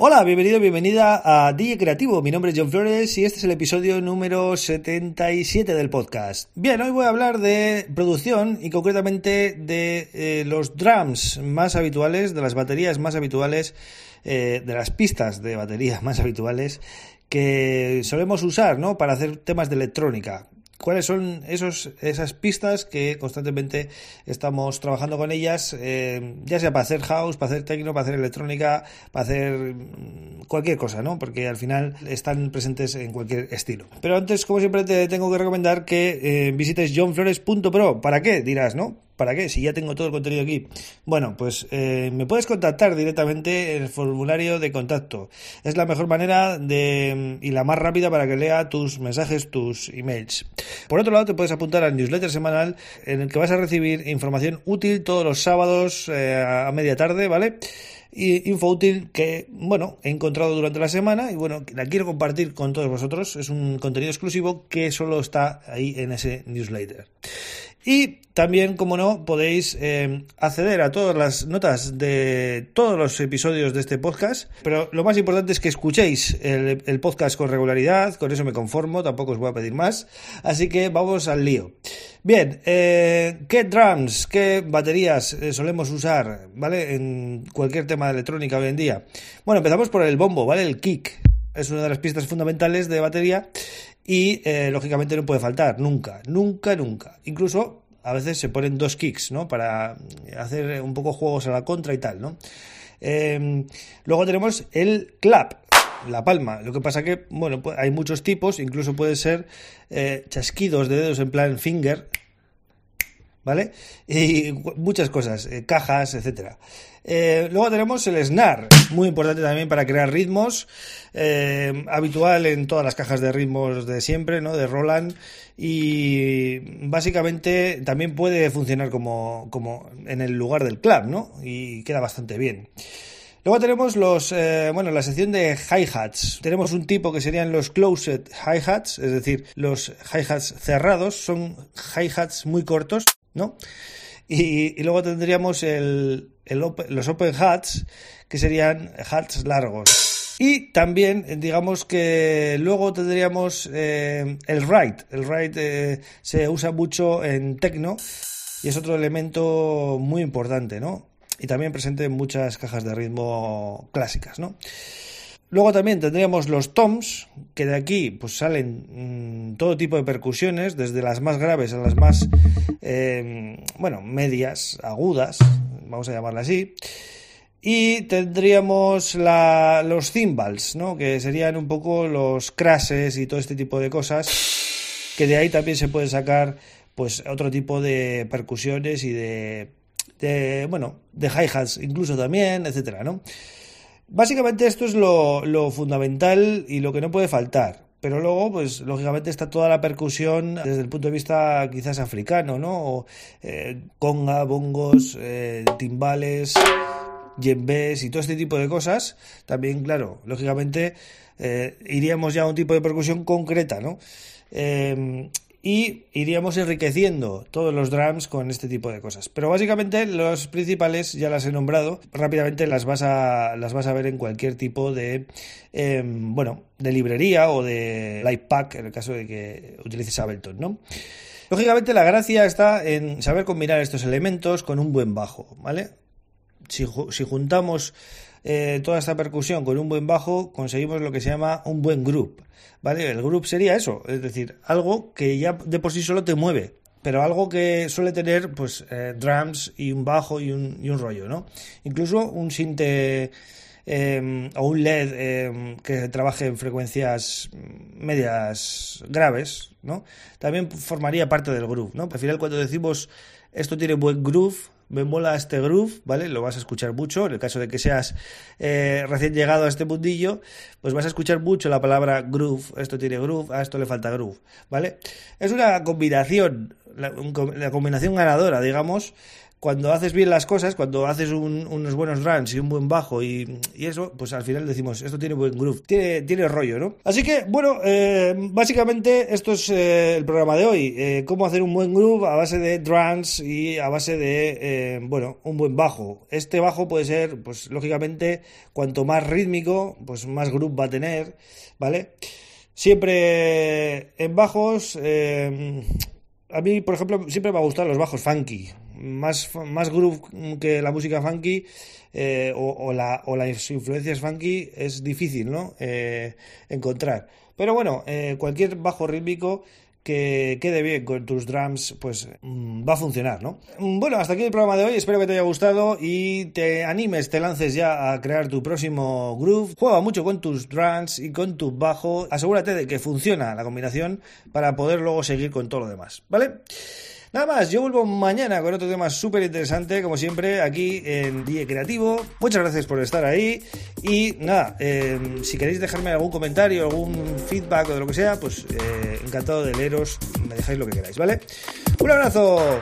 Hola, bienvenido, bienvenida a DJ Creativo. Mi nombre es John Flores y este es el episodio número 77 del podcast. Bien, hoy voy a hablar de producción y concretamente de eh, los drums más habituales, de las baterías más habituales, eh, de las pistas de batería más habituales que solemos usar ¿no? para hacer temas de electrónica cuáles son esos, esas pistas que constantemente estamos trabajando con ellas, eh, ya sea para hacer house, para hacer techno, para hacer electrónica, para hacer mm, cualquier cosa, ¿no? Porque al final están presentes en cualquier estilo. Pero antes, como siempre, te tengo que recomendar que eh, visites johnflores.pro. ¿Para qué? Dirás, ¿no? ¿Para qué? Si ya tengo todo el contenido aquí. Bueno, pues eh, me puedes contactar directamente en el formulario de contacto. Es la mejor manera de, y la más rápida para que lea tus mensajes, tus emails. Por otro lado, te puedes apuntar al newsletter semanal en el que vas a recibir información útil todos los sábados eh, a media tarde, ¿vale? y info útil que, bueno, he encontrado durante la semana y, bueno, la quiero compartir con todos vosotros. Es un contenido exclusivo que solo está ahí en ese newsletter. Y también, como no, podéis eh, acceder a todas las notas de todos los episodios de este podcast. Pero lo más importante es que escuchéis el, podcast con regularidad. Con eso me conformo, tampoco os voy a pedir más. Así que vamos al lío. Bien, eh, ¿qué drums, qué baterías eh, solemos usar, ¿vale? En cualquier tema de electrónica hoy en día. Bueno, empezamos por el bombo, ¿vale? El kick. Es una de las pistas fundamentales de batería y eh, lógicamente no puede faltar, nunca, nunca, nunca. Incluso a veces se ponen dos kicks, ¿no? Para hacer un poco juegos a la contra y tal, ¿no? Em, luego tenemos el clap, la palma. Lo que pasa que, bueno, pues hay muchos tipos, incluso puede ser eh, chasquidos de dedos en plan finger, ¿vale? Y muchas cosas, eh, cajas, etcétera. Eh, luego tenemos el snare, muy importante también para crear ritmos, eh, habitual en todas las cajas de ritmos de siempre, ¿no? De Roland y básicamente también puede funcionar como, como en el lugar del clap, ¿no? Y queda bastante bien. Luego tenemos los, bueno, la sección de hi-hats. Tenemos un tipo que serían los closed hi-hats, es decir, los hi-hats cerrados, son hi-hats muy cortos Y, luego tendríamos el, los open hats, que serían hats largos. Y también, digamos que luego tendríamos eh, el ride. El ride eh, se usa mucho en techno y es otro elemento muy importante, ¿no? Y también presente en muchas cajas de ritmo clásicas, ¿no? Luego también tendríamos los toms, que de aquí pues salen mm, todo tipo de percusiones, desde las más graves a las más, eh, bueno, medias, agudas, vamos a llamarla así. Y tendríamos los cymbals, ¿no? que serían un poco los crashes y todo este tipo de cosas, que de ahí también se puede sacar pues otro tipo de percusiones y de, de bueno, de hi-hats incluso también, etcétera, ¿no? Básicamente esto es lo, fundamental y lo que no puede faltar. Pero luego, pues lógicamente está toda la percusión desde el punto de vista quizás africano, ¿no? O, eh, conga, bongos, eh, timbales, yembés y todo este tipo de cosas. También, claro, lógicamente eh, iríamos ya a un tipo de percusión concreta, ¿no? Y iríamos enriqueciendo todos los drums con este tipo de cosas. Pero básicamente los principales ya las he nombrado, rápidamente las vas a, las vas a ver en cualquier tipo de, em, bueno, de librería o de light pack en el caso de que utilices Ableton, ¿no? Lógicamente la gracia está en saber combinar estos elementos con un buen bajo, ¿vale? Si, si juntamos eh, toda esta percusión con un buen bajo, conseguimos lo que se llama un buen group. ¿Vale? El group sería eso, es decir, algo que ya de por sí solo te mueve, pero algo que suele tener pues eh, drums y un bajo y un, y un rollo, ¿no? Incluso un sinte em, o un LED em, que trabaje en frecuencias medias graves, ¿no? También formaría parte del groove, ¿no? Al final cuando decimos esto tiene buen groove, me mola este groove, ¿vale? Lo vas a escuchar mucho. En el caso de que seas eh, recién llegado a este mundillo, pues vas a escuchar mucho la palabra groove. Esto tiene groove, a esto le falta groove, ¿vale? Es una combinación, la, combinación ganadora, digamos, cuando haces bien las cosas, cuando haces unos buenos runs y un buen bajo y, eso, pues al final decimos, esto tiene buen groove, tiene, tiene rollo, ¿no? Así que, bueno, eh, básicamente esto es eh, el programa de hoy, eh, cómo hacer un buen groove a base de drums y a base de, bueno, un buen bajo. Este bajo puede ser, pues lógicamente, cuanto más rítmico, pues más groove va a tener, ¿vale? Siempre en bajos... a mí, por ejemplo, siempre me ha gustado los bajos funky, más, más groove que la música funky eh, o, la, o, las influencias funky es difícil ¿no? Eh, encontrar. Pero bueno, eh, cualquier bajo rítmico que quede bien con tus drums, pues mm, va a funcionar, ¿no? Mm, bueno, hasta aquí el programa de hoy. Espero que te haya gustado y te animes, te lances ya a crear tu próximo groove. Juega mucho con tus drums y con tu bajo. Asegúrate de que funciona la combinación para poder luego seguir con todo lo demás, ¿vale? Nada más, yo vuelvo mañana con otro tema súper interesante, como siempre, aquí en Die Creativo. Muchas gracias por estar ahí. Y nada, em, si queréis dejarme algún comentario, algún feedback o de lo que sea, pues eh, encantado de leeros, me dejáis lo que queráis, ¿vale? Un abrazo.